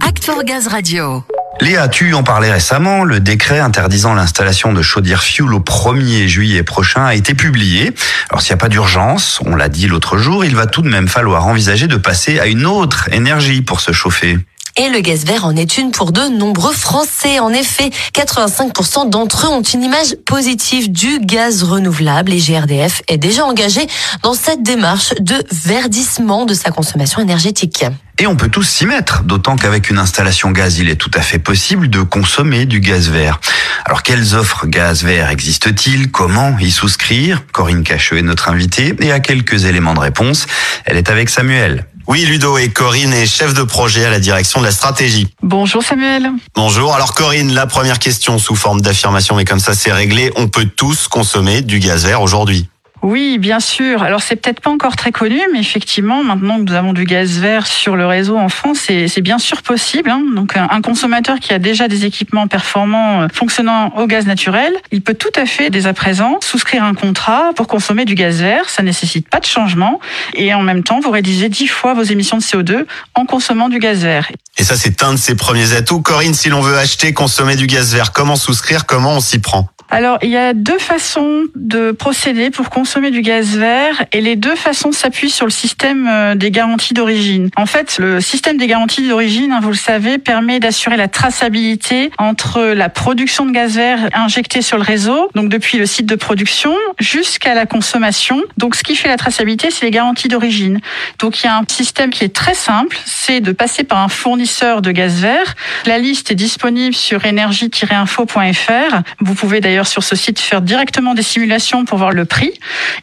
Act Gaz Radio. Léa, tu en parlais récemment, le décret interdisant l'installation de chaudières fuel au 1er juillet prochain a été publié. Alors s'il n'y a pas d'urgence, on l'a dit l'autre jour, il va tout de même falloir envisager de passer à une autre énergie pour se chauffer. Et le gaz vert en est une pour de nombreux Français. En effet, 85% d'entre eux ont une image positive du gaz renouvelable et GRDF est déjà engagé dans cette démarche de verdissement de sa consommation énergétique. Et on peut tous s'y mettre, d'autant qu'avec une installation gaz, il est tout à fait possible de consommer du gaz vert. Alors quelles offres gaz vert existent-ils? Comment y souscrire? Corinne Cacheux est notre invitée et a quelques éléments de réponse. Elle est avec Samuel. Oui, Ludo et Corinne est chef de projet à la direction de la stratégie. Bonjour Samuel. Bonjour. Alors Corinne, la première question sous forme d'affirmation, mais comme ça c'est réglé, on peut tous consommer du gaz vert aujourd'hui. Oui, bien sûr. Alors c'est peut-être pas encore très connu, mais effectivement, maintenant que nous avons du gaz vert sur le réseau en France, c'est bien sûr possible. Hein. Donc un consommateur qui a déjà des équipements performants euh, fonctionnant au gaz naturel, il peut tout à fait dès à présent souscrire un contrat pour consommer du gaz vert. Ça nécessite pas de changement et en même temps, vous réduisez dix fois vos émissions de CO2 en consommant du gaz vert. Et ça, c'est un de ses premiers atouts. Corinne, si l'on veut acheter, consommer du gaz vert, comment souscrire Comment on s'y prend? Alors, il y a deux façons de procéder pour consommer du gaz vert et les deux façons s'appuient sur le système euh, des garanties d'origine. En fait, le système des garanties d'origine, hein, vous le savez, permet d'assurer la traçabilité entre la production de gaz vert injecté sur le réseau, donc depuis le site de production jusqu'à la consommation. Donc, ce qui fait la traçabilité, c'est les garanties d'origine. Donc, il y a un système qui est très simple, c'est de passer par un fournisseur de gaz vert. La liste est disponible sur énergie-info.fr. Vous pouvez d'ailleurs sur ce site faire directement des simulations pour voir le prix.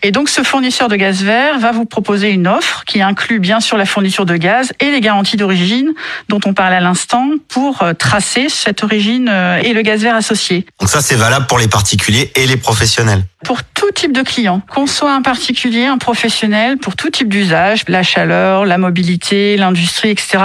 Et donc ce fournisseur de gaz vert va vous proposer une offre qui inclut bien sûr la fourniture de gaz et les garanties d'origine dont on parle à l'instant pour euh, tracer cette origine euh, et le gaz vert associé. Donc ça c'est valable pour les particuliers et les professionnels pour tout type de client, qu'on soit un particulier, un professionnel, pour tout type d'usage, la chaleur, la mobilité, l'industrie, etc.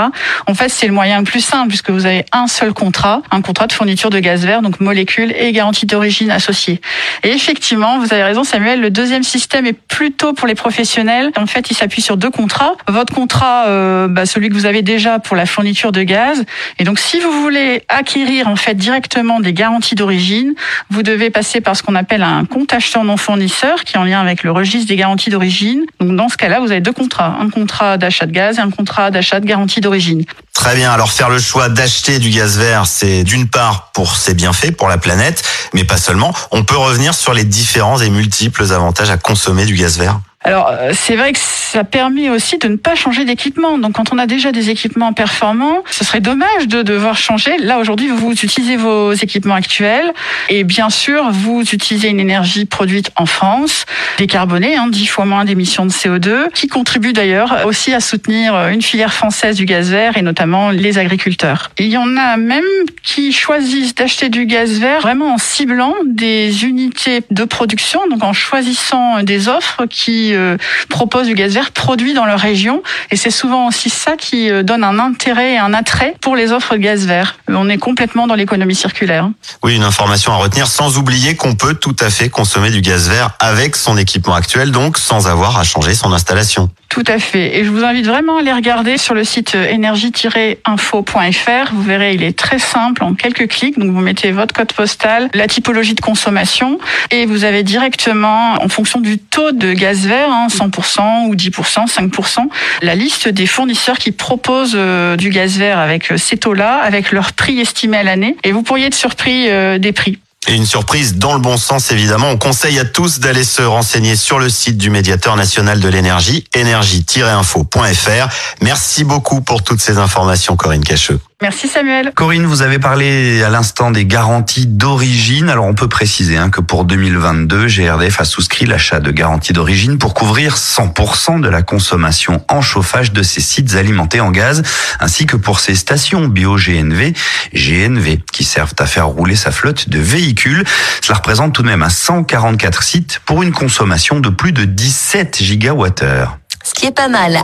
En fait, c'est le moyen le plus simple puisque vous avez un seul contrat, un contrat de fourniture de gaz vert, donc molécules et garantie d'origine associée. Et effectivement, vous avez raison, Samuel, le deuxième système est plutôt pour les professionnels. En fait, il s'appuie sur deux contrats. Votre contrat, euh, bah, celui que vous avez déjà pour la fourniture de gaz. Et donc, si vous voulez acquérir en fait directement des garanties d'origine, vous devez passer par ce qu'on appelle un compte acheteur non fournisseur qui est en lien avec le registre des garanties d'origine. Donc, dans ce cas-là, vous avez deux contrats. Un contrat d'achat de gaz et un contrat d'achat de garantie d'origine. Très bien. Alors, faire le choix d'acheter du gaz vert, c'est d'une part pour ses bienfaits, pour la planète, mais pas seulement. On peut revenir sur les différents et multiples avantages à consommer du gaz vert? Alors euh, c'est vrai que ça permet aussi de ne pas changer d'équipement. Donc quand on a déjà des équipements performants, ce serait dommage de devoir changer. Là aujourd'hui, vous utilisez vos équipements actuels et bien sûr, vous utilisez une énergie produite en France, décarbonée, hein, 10 fois moins d'émissions de CO2, qui contribue d'ailleurs aussi à soutenir une filière française du gaz vert et notamment les agriculteurs. Il y en a même qui choisissent d'acheter du gaz vert vraiment en ciblant des unités de production, donc en choisissant des offres qui euh, proposent du gaz vert produit dans leur région. Et c'est souvent aussi ça qui euh, donne un intérêt et un attrait pour les offres de gaz vert. On est complètement dans l'économie circulaire. Oui, une information à retenir, sans oublier qu'on peut tout à fait consommer du gaz vert avec son équipement actuel, donc sans avoir à changer son installation. Tout à fait. Et je vous invite vraiment à aller regarder sur le site énergie-info.fr. Vous verrez, il est très simple en quelques clics. Donc vous mettez votre code postal, la typologie de consommation et vous avez directement, en fonction du taux de gaz vert, 100% hein, ou 10%, 5%, la liste des fournisseurs qui proposent euh, du gaz vert avec euh, ces taux-là, avec leur prix estimé à l'année. Et vous pourriez être surpris euh, des prix. Une surprise dans le bon sens, évidemment. On conseille à tous d'aller se renseigner sur le site du médiateur national de l'énergie, énergie-info.fr. Merci beaucoup pour toutes ces informations, Corinne Cacheux. Merci Samuel. Corinne, vous avez parlé à l'instant des garanties d'origine. Alors on peut préciser hein, que pour 2022, GRDF a souscrit l'achat de garanties d'origine pour couvrir 100% de la consommation en chauffage de ses sites alimentés en gaz, ainsi que pour ses stations bio-GNV, GNV, qui servent à faire rouler sa flotte de véhicules. Cela représente tout de même à 144 sites pour une consommation de plus de 17 gigawattheures. Ce qui est pas mal.